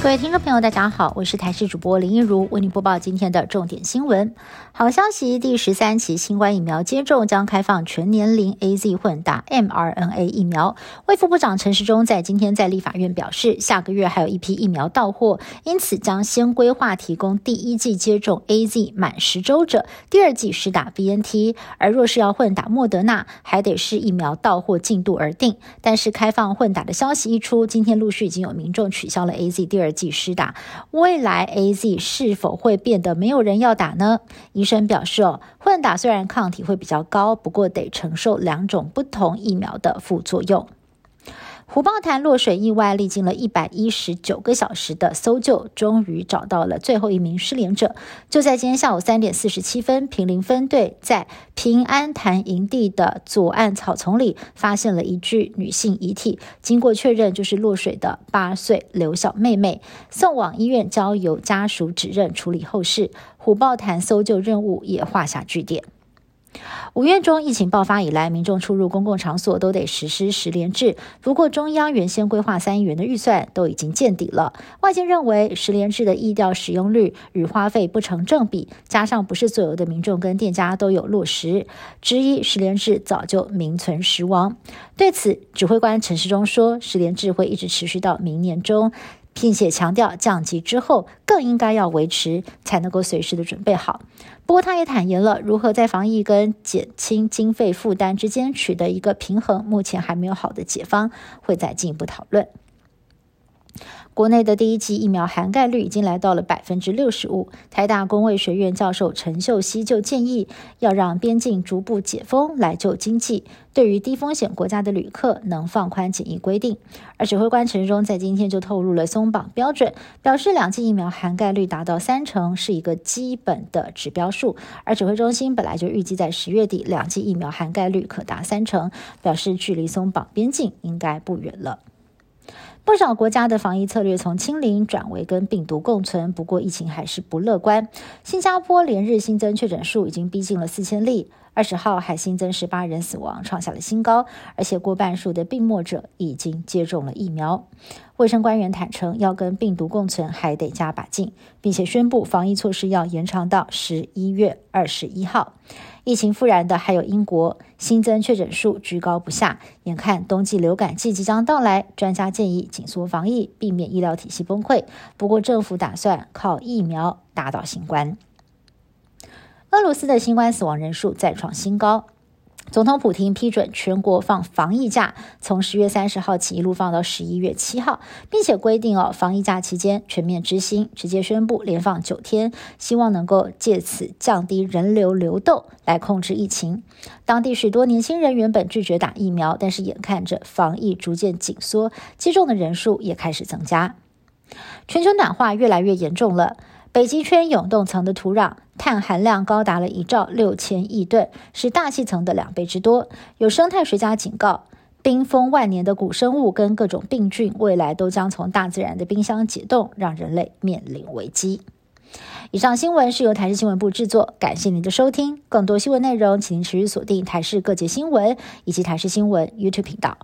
各位听众朋友，大家好，我是台视主播林一如，为您播报今天的重点新闻。好消息，第十三期新冠疫苗接种将开放全年龄 A Z 混打 mRNA 疫苗。卫副部长陈时中在今天在立法院表示，下个月还有一批疫苗到货，因此将先规划提供第一季接种 A Z 满十周者，第二季实打 B N T。而若是要混打莫德纳，还得是疫苗到货进度而定。但是开放混打的消息一出，今天陆续已经有民众取消了 A Z 第二。剂施打，未来 A Z 是否会变得没有人要打呢？医生表示，哦，混打虽然抗体会比较高，不过得承受两种不同疫苗的副作用。虎豹潭落水意外，历经了一百一十九个小时的搜救，终于找到了最后一名失联者。就在今天下午三点四十七分，平林分队在平安潭营地的左岸草丛里发现了一具女性遗体，经过确认，就是落水的八岁刘小妹妹，送往医院交由家属指认处理后事。虎豹潭搜救任务也画下句点。五月中疫情爆发以来，民众出入公共场所都得实施十连制。不过，中央原先规划三亿元的预算都已经见底了。外界认为十连制的疫调使用率与花费不成正比，加上不是所有的民众跟店家都有落实，质疑十连制早就名存实亡。对此，指挥官陈时中说，十连制会一直持续到明年中。并且强调降级之后更应该要维持，才能够随时的准备好。不过他也坦言了，如何在防疫跟减轻经费负担之间取得一个平衡，目前还没有好的解方，会再进一步讨论。国内的第一剂疫苗涵盖率已经来到了百分之六十五。台大公卫学院教授陈秀熙就建议，要让边境逐步解封来救经济。对于低风险国家的旅客，能放宽检疫规定。而指挥官陈忠在今天就透露了松绑标准，表示两剂疫苗涵盖率达到三成是一个基本的指标数。而指挥中心本来就预计在十月底两剂疫苗涵盖率可达三成，表示距离松绑边境应该不远了。不少国家的防疫策略从清零转为跟病毒共存，不过疫情还是不乐观。新加坡连日新增确诊数已经逼近了四千例，二十号还新增十八人死亡，创下了新高，而且过半数的病末者已经接种了疫苗。卫生官员坦诚，要跟病毒共存还得加把劲，并且宣布防疫措施要延长到十一月二十一号。疫情复燃的还有英国，新增确诊数居高不下。眼看冬季流感季即将到来，专家建议紧缩防疫，避免医疗体系崩溃。不过政府打算靠疫苗打倒新冠。俄罗斯的新冠死亡人数再创新高。总统普京批准全国放防疫假，从十月三十号起一路放到十一月七号，并且规定哦，防疫假期间全面执行，直接宣布连放九天，希望能够借此降低人流流动，来控制疫情。当地许多年轻人原本拒绝打疫苗，但是眼看着防疫逐渐紧缩，接种的人数也开始增加。全球暖化越来越严重了。北极圈永冻层的土壤碳含量高达了一兆六千亿吨，是大气层的两倍之多。有生态学家警告，冰封万年的古生物跟各种病菌，未来都将从大自然的冰箱解冻，让人类面临危机。以上新闻是由台视新闻部制作，感谢您的收听。更多新闻内容，请您持续锁定台视各界新闻以及台视新闻 YouTube 频道。